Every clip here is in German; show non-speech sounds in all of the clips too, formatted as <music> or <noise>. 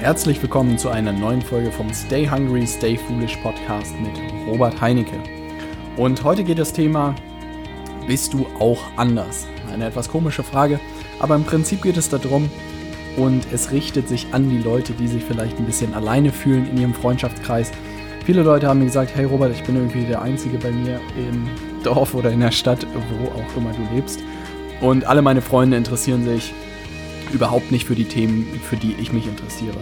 Herzlich willkommen zu einer neuen Folge vom Stay Hungry, Stay Foolish Podcast mit Robert Heinecke. Und heute geht das Thema, bist du auch anders? Eine etwas komische Frage, aber im Prinzip geht es darum, und es richtet sich an die Leute, die sich vielleicht ein bisschen alleine fühlen in ihrem Freundschaftskreis. Viele Leute haben mir gesagt, hey Robert, ich bin irgendwie der Einzige bei mir im Dorf oder in der Stadt, wo auch immer du lebst. Und alle meine Freunde interessieren sich überhaupt nicht für die Themen, für die ich mich interessiere.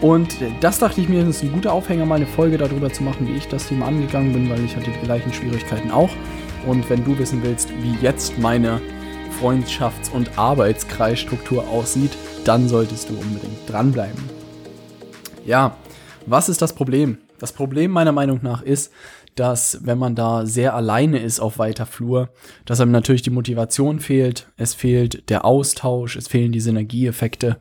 Und das dachte ich mir, ist ein guter Aufhänger, mal eine Folge darüber zu machen, wie ich das Thema angegangen bin, weil ich hatte die gleichen Schwierigkeiten auch. Und wenn du wissen willst, wie jetzt meine Freundschafts- und Arbeitskreisstruktur aussieht, dann solltest du unbedingt dranbleiben. Ja, was ist das Problem? Das Problem meiner Meinung nach ist, dass wenn man da sehr alleine ist auf weiter Flur, dass einem natürlich die Motivation fehlt, es fehlt der Austausch, es fehlen die Synergieeffekte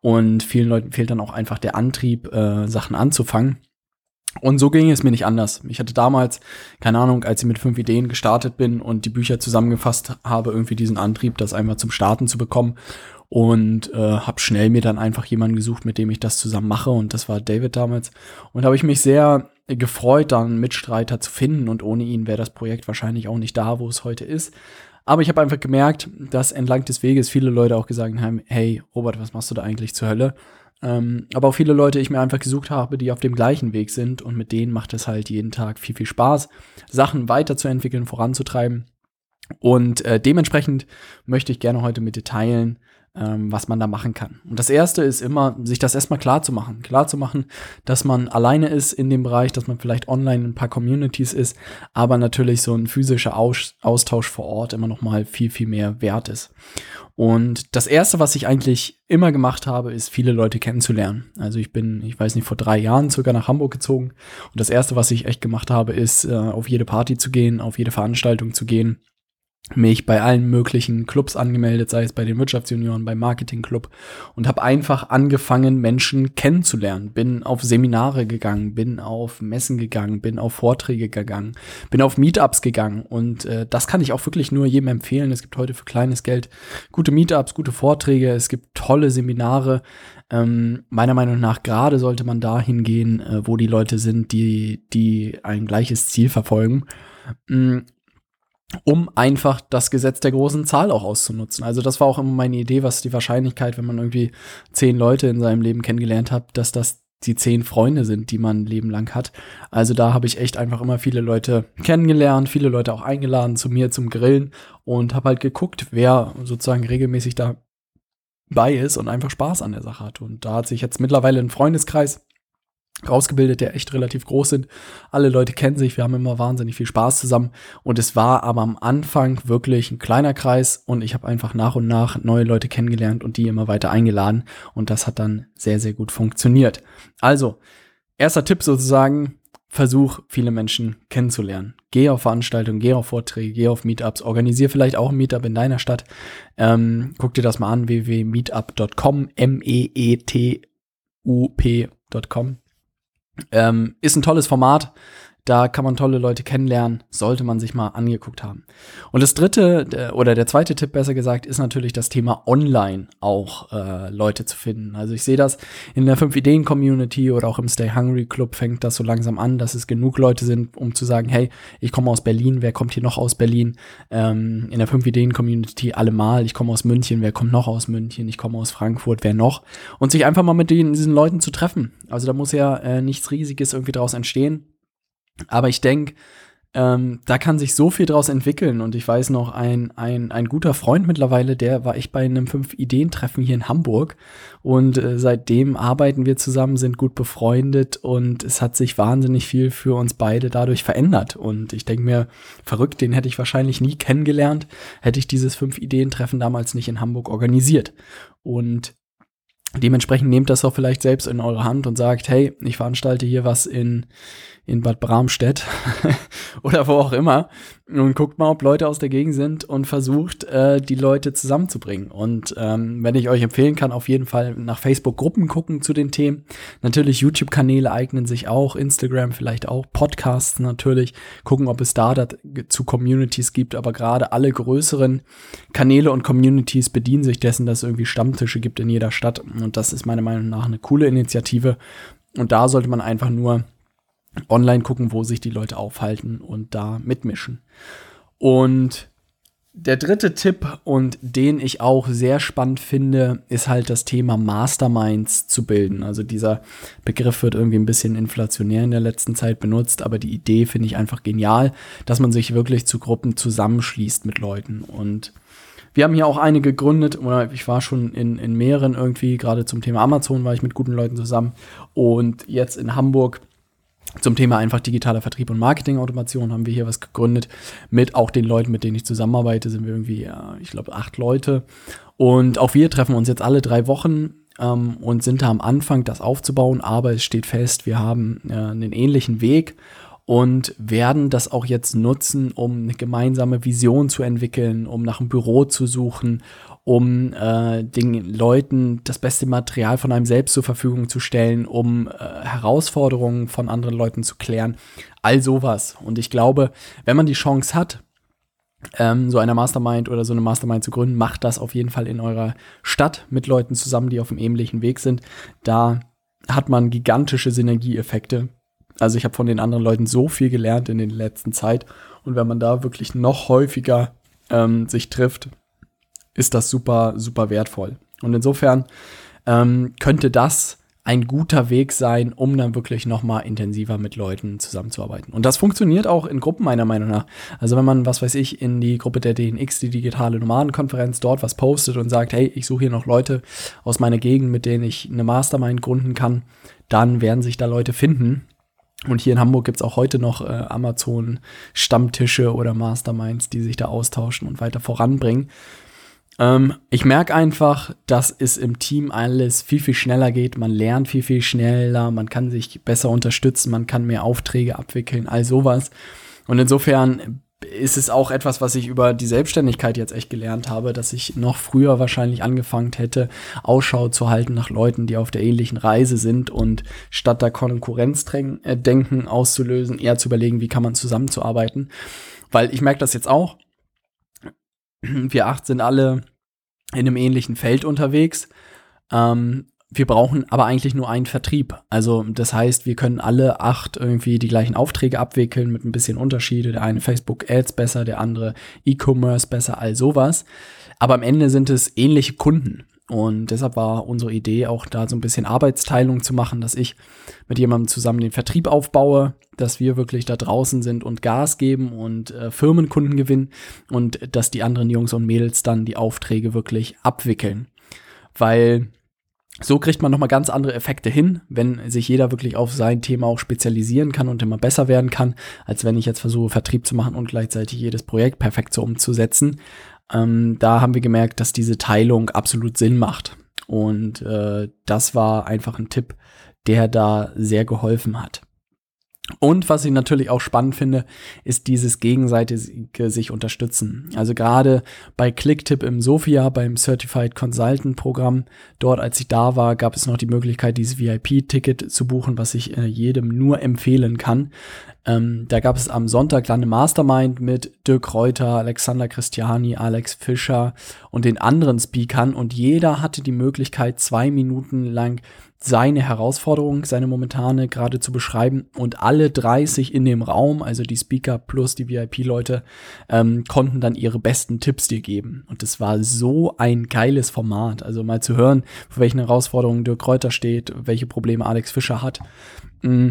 und vielen Leuten fehlt dann auch einfach der Antrieb, äh, Sachen anzufangen. Und so ging es mir nicht anders. Ich hatte damals, keine Ahnung, als ich mit fünf Ideen gestartet bin und die Bücher zusammengefasst habe, irgendwie diesen Antrieb, das einmal zum Starten zu bekommen und äh, habe schnell mir dann einfach jemanden gesucht, mit dem ich das zusammen mache und das war David damals und habe ich mich sehr gefreut, dann Mitstreiter zu finden und ohne ihn wäre das Projekt wahrscheinlich auch nicht da, wo es heute ist. Aber ich habe einfach gemerkt, dass entlang des Weges viele Leute auch gesagt haben, hey Robert, was machst du da eigentlich zur Hölle? Ähm, aber auch viele Leute ich mir einfach gesucht habe, die auf dem gleichen Weg sind und mit denen macht es halt jeden Tag viel, viel Spaß, Sachen weiterzuentwickeln, voranzutreiben. Und äh, dementsprechend möchte ich gerne heute mit dir teilen, ähm, was man da machen kann. Und das erste ist immer, sich das erstmal klar zu machen. Klar zu machen, dass man alleine ist in dem Bereich, dass man vielleicht online in ein paar Communities ist, aber natürlich so ein physischer Austausch vor Ort immer noch mal viel, viel mehr wert ist. Und das erste, was ich eigentlich immer gemacht habe, ist viele Leute kennenzulernen. Also ich bin, ich weiß nicht, vor drei Jahren sogar nach Hamburg gezogen. Und das erste, was ich echt gemacht habe, ist, äh, auf jede Party zu gehen, auf jede Veranstaltung zu gehen mich bei allen möglichen Clubs angemeldet, sei es bei den Wirtschaftsjunioren, beim Marketingclub und habe einfach angefangen, Menschen kennenzulernen. Bin auf Seminare gegangen, bin auf Messen gegangen, bin auf Vorträge gegangen, bin auf Meetups gegangen und äh, das kann ich auch wirklich nur jedem empfehlen. Es gibt heute für kleines Geld gute Meetups, gute Vorträge, es gibt tolle Seminare. Ähm, meiner Meinung nach gerade sollte man da hingehen, äh, wo die Leute sind, die die ein gleiches Ziel verfolgen. Um einfach das Gesetz der großen Zahl auch auszunutzen. Also das war auch immer meine Idee, was die Wahrscheinlichkeit, wenn man irgendwie zehn Leute in seinem Leben kennengelernt hat, dass das die zehn Freunde sind, die man ein Leben lang hat. Also da habe ich echt einfach immer viele Leute kennengelernt, viele Leute auch eingeladen zu mir zum Grillen und habe halt geguckt, wer sozusagen regelmäßig dabei ist und einfach Spaß an der Sache hat. Und da hat sich jetzt mittlerweile ein Freundeskreis rausgebildet, der echt relativ groß sind. Alle Leute kennen sich, wir haben immer wahnsinnig viel Spaß zusammen. Und es war aber am Anfang wirklich ein kleiner Kreis und ich habe einfach nach und nach neue Leute kennengelernt und die immer weiter eingeladen. Und das hat dann sehr, sehr gut funktioniert. Also, erster Tipp sozusagen, versuch viele Menschen kennenzulernen. Geh auf Veranstaltungen, geh auf Vorträge, geh auf Meetups, organisier vielleicht auch ein Meetup in deiner Stadt. Ähm, guck dir das mal an, www.meetup.com, M-E-E-T-U-P.com. Ähm, ist ein tolles Format. Da kann man tolle Leute kennenlernen, sollte man sich mal angeguckt haben. Und das dritte oder der zweite Tipp besser gesagt ist natürlich das Thema online auch äh, Leute zu finden. Also ich sehe das in der 5 Ideen Community oder auch im Stay Hungry Club fängt das so langsam an, dass es genug Leute sind, um zu sagen, hey, ich komme aus Berlin, wer kommt hier noch aus Berlin? Ähm, in der 5 Ideen Community allemal, ich komme aus München, wer kommt noch aus München? Ich komme aus Frankfurt, wer noch? Und sich einfach mal mit diesen Leuten zu treffen. Also da muss ja äh, nichts Riesiges irgendwie draus entstehen aber ich denke, ähm, da kann sich so viel draus entwickeln. Und ich weiß noch, ein, ein, ein guter Freund mittlerweile, der war ich bei einem Fünf-Ideen-Treffen hier in Hamburg. Und äh, seitdem arbeiten wir zusammen, sind gut befreundet und es hat sich wahnsinnig viel für uns beide dadurch verändert. Und ich denke mir, verrückt, den hätte ich wahrscheinlich nie kennengelernt, hätte ich dieses Fünf-Ideen-Treffen damals nicht in Hamburg organisiert. Und Dementsprechend nehmt das auch vielleicht selbst in eure Hand und sagt, hey, ich veranstalte hier was in, in Bad Bramstedt <laughs> oder wo auch immer und guckt mal, ob Leute aus der Gegend sind und versucht, äh, die Leute zusammenzubringen. Und ähm, wenn ich euch empfehlen kann, auf jeden Fall nach Facebook Gruppen gucken zu den Themen. Natürlich YouTube-Kanäle eignen sich auch, Instagram vielleicht auch, Podcasts natürlich, gucken, ob es da zu Communities gibt. Aber gerade alle größeren Kanäle und Communities bedienen sich dessen, dass es irgendwie Stammtische gibt in jeder Stadt. Und das ist meiner Meinung nach eine coole Initiative. Und da sollte man einfach nur online gucken, wo sich die Leute aufhalten und da mitmischen. Und der dritte Tipp und den ich auch sehr spannend finde, ist halt das Thema Masterminds zu bilden. Also dieser Begriff wird irgendwie ein bisschen inflationär in der letzten Zeit benutzt, aber die Idee finde ich einfach genial, dass man sich wirklich zu Gruppen zusammenschließt mit Leuten. Und wir haben hier auch eine gegründet, oder ich war schon in, in mehreren irgendwie, gerade zum Thema Amazon war ich mit guten Leuten zusammen. Und jetzt in Hamburg zum Thema einfach digitaler Vertrieb und Marketingautomation haben wir hier was gegründet. Mit auch den Leuten, mit denen ich zusammenarbeite, sind wir irgendwie, ich glaube, acht Leute. Und auch wir treffen uns jetzt alle drei Wochen ähm, und sind da am Anfang, das aufzubauen. Aber es steht fest, wir haben äh, einen ähnlichen Weg und werden das auch jetzt nutzen, um eine gemeinsame Vision zu entwickeln, um nach einem Büro zu suchen, um äh, den Leuten das beste Material von einem selbst zur Verfügung zu stellen, um äh, Herausforderungen von anderen Leuten zu klären. All sowas. Und ich glaube, wenn man die Chance hat, ähm, so eine Mastermind oder so eine Mastermind zu gründen, macht das auf jeden Fall in eurer Stadt mit Leuten zusammen, die auf dem ähnlichen Weg sind. Da hat man gigantische Synergieeffekte. Also ich habe von den anderen Leuten so viel gelernt in der letzten Zeit. Und wenn man da wirklich noch häufiger ähm, sich trifft, ist das super, super wertvoll. Und insofern ähm, könnte das ein guter Weg sein, um dann wirklich noch mal intensiver mit Leuten zusammenzuarbeiten. Und das funktioniert auch in Gruppen meiner Meinung nach. Also wenn man, was weiß ich, in die Gruppe der DNX, die digitale Nomadenkonferenz, dort was postet und sagt, hey, ich suche hier noch Leute aus meiner Gegend, mit denen ich eine Mastermind gründen kann, dann werden sich da Leute finden. Und hier in Hamburg gibt es auch heute noch äh, Amazon-Stammtische oder Masterminds, die sich da austauschen und weiter voranbringen. Ähm, ich merke einfach, dass es im Team alles viel, viel schneller geht. Man lernt viel, viel schneller, man kann sich besser unterstützen, man kann mehr Aufträge abwickeln, all sowas. Und insofern ist es auch etwas, was ich über die Selbstständigkeit jetzt echt gelernt habe, dass ich noch früher wahrscheinlich angefangen hätte, Ausschau zu halten nach Leuten, die auf der ähnlichen Reise sind und statt da Konkurrenzdenken äh, auszulösen, eher zu überlegen, wie kann man zusammenzuarbeiten. Weil ich merke das jetzt auch, wir acht sind alle in einem ähnlichen Feld unterwegs. Ähm, wir brauchen aber eigentlich nur einen Vertrieb. Also das heißt, wir können alle acht irgendwie die gleichen Aufträge abwickeln mit ein bisschen Unterschiede. Der eine Facebook Ads besser, der andere E-Commerce besser, all sowas. Aber am Ende sind es ähnliche Kunden. Und deshalb war unsere Idee auch da so ein bisschen Arbeitsteilung zu machen, dass ich mit jemandem zusammen den Vertrieb aufbaue, dass wir wirklich da draußen sind und Gas geben und äh, Firmenkunden gewinnen und dass die anderen Jungs und Mädels dann die Aufträge wirklich abwickeln. Weil so kriegt man nochmal ganz andere Effekte hin, wenn sich jeder wirklich auf sein Thema auch spezialisieren kann und immer besser werden kann, als wenn ich jetzt versuche, Vertrieb zu machen und gleichzeitig jedes Projekt perfekt so umzusetzen. Ähm, da haben wir gemerkt, dass diese Teilung absolut Sinn macht. Und äh, das war einfach ein Tipp, der da sehr geholfen hat. Und was ich natürlich auch spannend finde, ist dieses gegenseitige sich unterstützen. Also gerade bei Clicktip im Sofia, beim Certified Consultant Programm, dort als ich da war, gab es noch die Möglichkeit, dieses VIP-Ticket zu buchen, was ich äh, jedem nur empfehlen kann. Ähm, da gab es am Sonntag dann eine Mastermind mit Dirk Reuter, Alexander Christiani, Alex Fischer und den anderen Speakern und jeder hatte die Möglichkeit, zwei Minuten lang seine Herausforderung, seine momentane gerade zu beschreiben und alle 30 in dem Raum, also die Speaker plus die VIP-Leute, ähm, konnten dann ihre besten Tipps dir geben. Und das war so ein geiles Format. Also mal zu hören, vor welchen Herausforderungen Dirk Kräuter steht, welche Probleme Alex Fischer hat. Mm.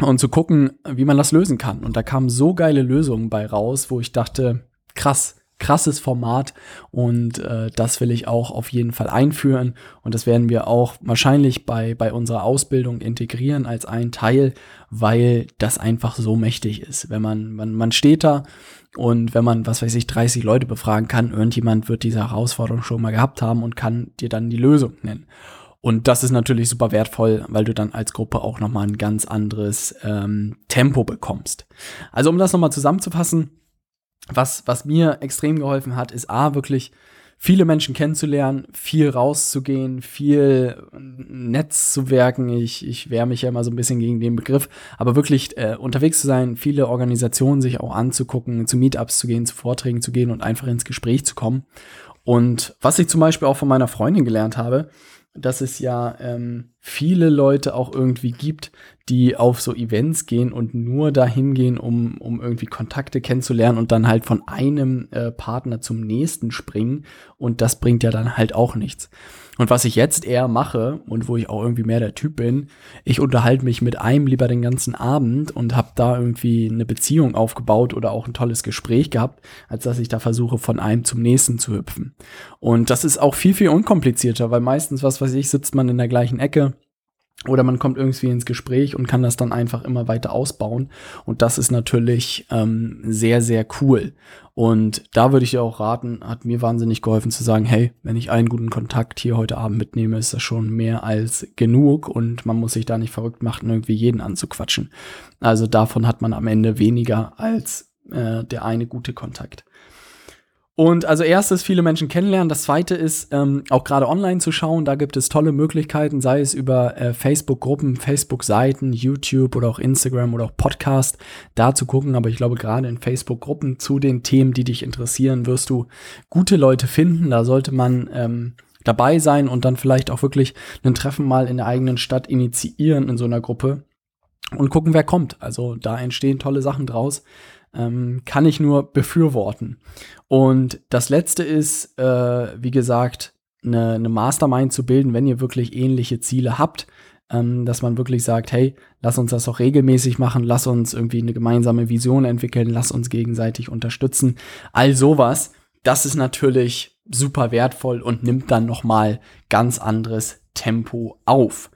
Und zu gucken, wie man das lösen kann. Und da kamen so geile Lösungen bei raus, wo ich dachte, krass, krasses Format und äh, das will ich auch auf jeden Fall einführen und das werden wir auch wahrscheinlich bei, bei unserer Ausbildung integrieren als ein Teil, weil das einfach so mächtig ist. Wenn man, man, man steht da und wenn man, was weiß ich, 30 Leute befragen kann, irgendjemand wird diese Herausforderung schon mal gehabt haben und kann dir dann die Lösung nennen. Und das ist natürlich super wertvoll, weil du dann als Gruppe auch nochmal ein ganz anderes ähm, Tempo bekommst. Also um das nochmal zusammenzufassen, was, was mir extrem geholfen hat, ist A, wirklich viele Menschen kennenzulernen, viel rauszugehen, viel Netz zu werken. Ich, ich wehre mich ja immer so ein bisschen gegen den Begriff, aber wirklich äh, unterwegs zu sein, viele Organisationen sich auch anzugucken, zu Meetups zu gehen, zu Vorträgen zu gehen und einfach ins Gespräch zu kommen. Und was ich zum Beispiel auch von meiner Freundin gelernt habe, dass es ja ähm, viele Leute auch irgendwie gibt, die auf so Events gehen und nur dahin gehen, um, um irgendwie Kontakte kennenzulernen und dann halt von einem äh, Partner zum nächsten springen. Und das bringt ja dann halt auch nichts. Und was ich jetzt eher mache und wo ich auch irgendwie mehr der Typ bin, ich unterhalte mich mit einem lieber den ganzen Abend und habe da irgendwie eine Beziehung aufgebaut oder auch ein tolles Gespräch gehabt, als dass ich da versuche, von einem zum nächsten zu hüpfen. Und das ist auch viel, viel unkomplizierter, weil meistens, was weiß ich, sitzt man in der gleichen Ecke oder man kommt irgendwie ins Gespräch und kann das dann einfach immer weiter ausbauen. Und das ist natürlich ähm, sehr, sehr cool. Und da würde ich dir auch raten, hat mir wahnsinnig geholfen zu sagen, hey, wenn ich einen guten Kontakt hier heute Abend mitnehme, ist das schon mehr als genug und man muss sich da nicht verrückt machen, irgendwie jeden anzuquatschen. Also davon hat man am Ende weniger als äh, der eine gute Kontakt. Und also erstes viele Menschen kennenlernen. Das zweite ist ähm, auch gerade online zu schauen. Da gibt es tolle Möglichkeiten, sei es über äh, Facebook-Gruppen, Facebook-Seiten, YouTube oder auch Instagram oder auch Podcast, da zu gucken. Aber ich glaube, gerade in Facebook-Gruppen zu den Themen, die dich interessieren, wirst du gute Leute finden. Da sollte man ähm, dabei sein und dann vielleicht auch wirklich ein Treffen mal in der eigenen Stadt initiieren in so einer Gruppe und gucken, wer kommt. Also da entstehen tolle Sachen draus ähm, kann ich nur befürworten. Und das letzte ist, äh, wie gesagt, eine, eine Mastermind zu bilden, wenn ihr wirklich ähnliche Ziele habt, ähm, dass man wirklich sagt, hey, lass uns das auch regelmäßig machen, lass uns irgendwie eine gemeinsame Vision entwickeln, lass uns gegenseitig unterstützen. All sowas, das ist natürlich super wertvoll und nimmt dann noch mal ganz anderes Tempo auf.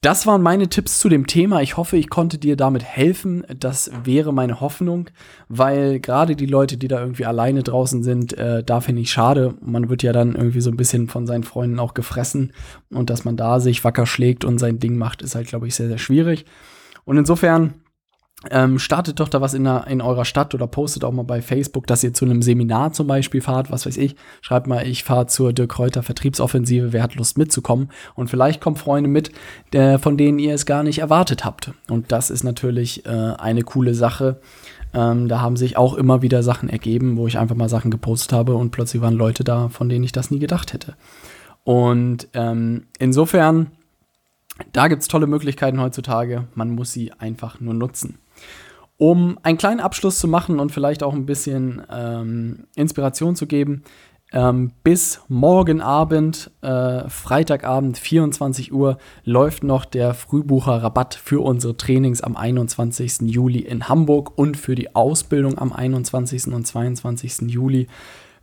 Das waren meine Tipps zu dem Thema. Ich hoffe, ich konnte dir damit helfen. Das wäre meine Hoffnung, weil gerade die Leute, die da irgendwie alleine draußen sind, äh, da finde ich schade. Man wird ja dann irgendwie so ein bisschen von seinen Freunden auch gefressen und dass man da sich wacker schlägt und sein Ding macht, ist halt, glaube ich, sehr, sehr schwierig. Und insofern ähm, startet doch da was in, der, in eurer Stadt oder postet auch mal bei Facebook, dass ihr zu einem Seminar zum Beispiel fahrt, was weiß ich. Schreibt mal, ich fahre zur Dirk Reuter Vertriebsoffensive, wer hat Lust mitzukommen? Und vielleicht kommen Freunde mit, der, von denen ihr es gar nicht erwartet habt. Und das ist natürlich äh, eine coole Sache. Ähm, da haben sich auch immer wieder Sachen ergeben, wo ich einfach mal Sachen gepostet habe und plötzlich waren Leute da, von denen ich das nie gedacht hätte. Und ähm, insofern, da gibt es tolle Möglichkeiten heutzutage. Man muss sie einfach nur nutzen. Um einen kleinen Abschluss zu machen und vielleicht auch ein bisschen ähm, Inspiration zu geben, ähm, bis morgen Abend, äh, Freitagabend, 24 Uhr, läuft noch der Frühbucher-Rabatt für unsere Trainings am 21. Juli in Hamburg und für die Ausbildung am 21. und 22. Juli.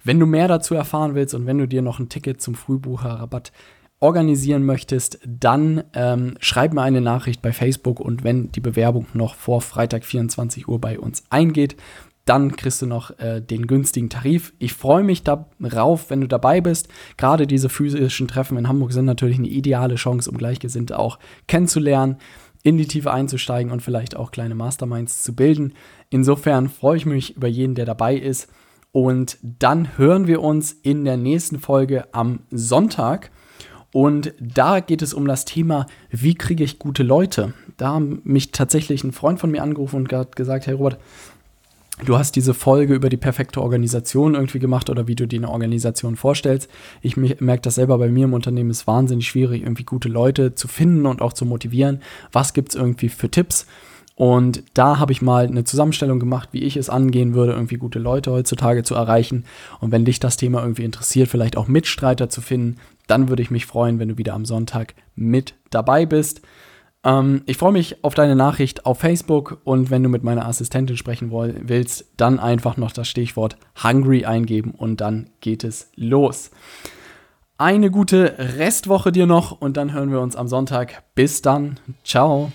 Wenn du mehr dazu erfahren willst und wenn du dir noch ein Ticket zum Frühbucher-Rabatt organisieren möchtest, dann ähm, schreib mir eine Nachricht bei Facebook und wenn die Bewerbung noch vor Freitag 24 Uhr bei uns eingeht, dann kriegst du noch äh, den günstigen Tarif. Ich freue mich darauf, wenn du dabei bist. Gerade diese physischen Treffen in Hamburg sind natürlich eine ideale Chance, um Gleichgesinnte auch kennenzulernen, in die Tiefe einzusteigen und vielleicht auch kleine Masterminds zu bilden. Insofern freue ich mich über jeden, der dabei ist. Und dann hören wir uns in der nächsten Folge am Sonntag. Und da geht es um das Thema, wie kriege ich gute Leute? Da haben mich tatsächlich ein Freund von mir angerufen und hat gesagt, hey Robert, du hast diese Folge über die perfekte Organisation irgendwie gemacht oder wie du dir eine Organisation vorstellst. Ich merke das selber bei mir im Unternehmen ist wahnsinnig schwierig, irgendwie gute Leute zu finden und auch zu motivieren. Was gibt es irgendwie für Tipps? Und da habe ich mal eine Zusammenstellung gemacht, wie ich es angehen würde, irgendwie gute Leute heutzutage zu erreichen. Und wenn dich das Thema irgendwie interessiert, vielleicht auch Mitstreiter zu finden, dann würde ich mich freuen, wenn du wieder am Sonntag mit dabei bist. Ähm, ich freue mich auf deine Nachricht auf Facebook und wenn du mit meiner Assistentin sprechen willst, dann einfach noch das Stichwort Hungry eingeben und dann geht es los. Eine gute Restwoche dir noch und dann hören wir uns am Sonntag. Bis dann. Ciao.